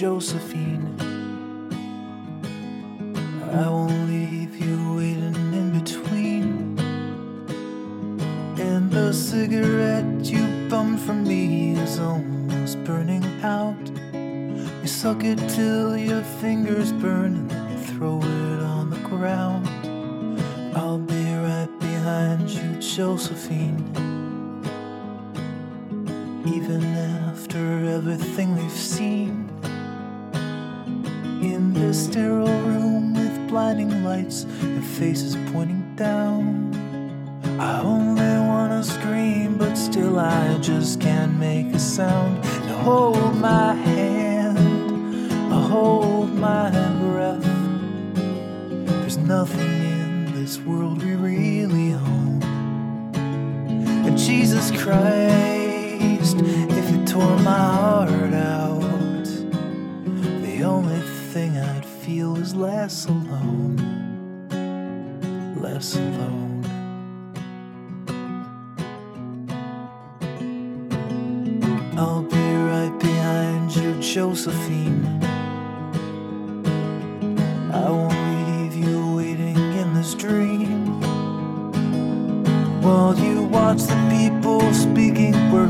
Josephine. I won't leave you waiting in between. And the cigarette you bummed from me is almost burning out. You suck it till your fingers burn and then you throw it on the ground. I'll be right behind you, Josephine. Even after everything we've seen. In this sterile room with blinding lights and faces pointing down. I only wanna scream, but still I just can't make a sound. Now hold my hand, I hold my breath. There's nothing in this world we really own. And Jesus Christ, feel is less alone. Less alone. I'll be right behind you, Josephine. I won't leave you waiting in this dream. While you watch the people speaking words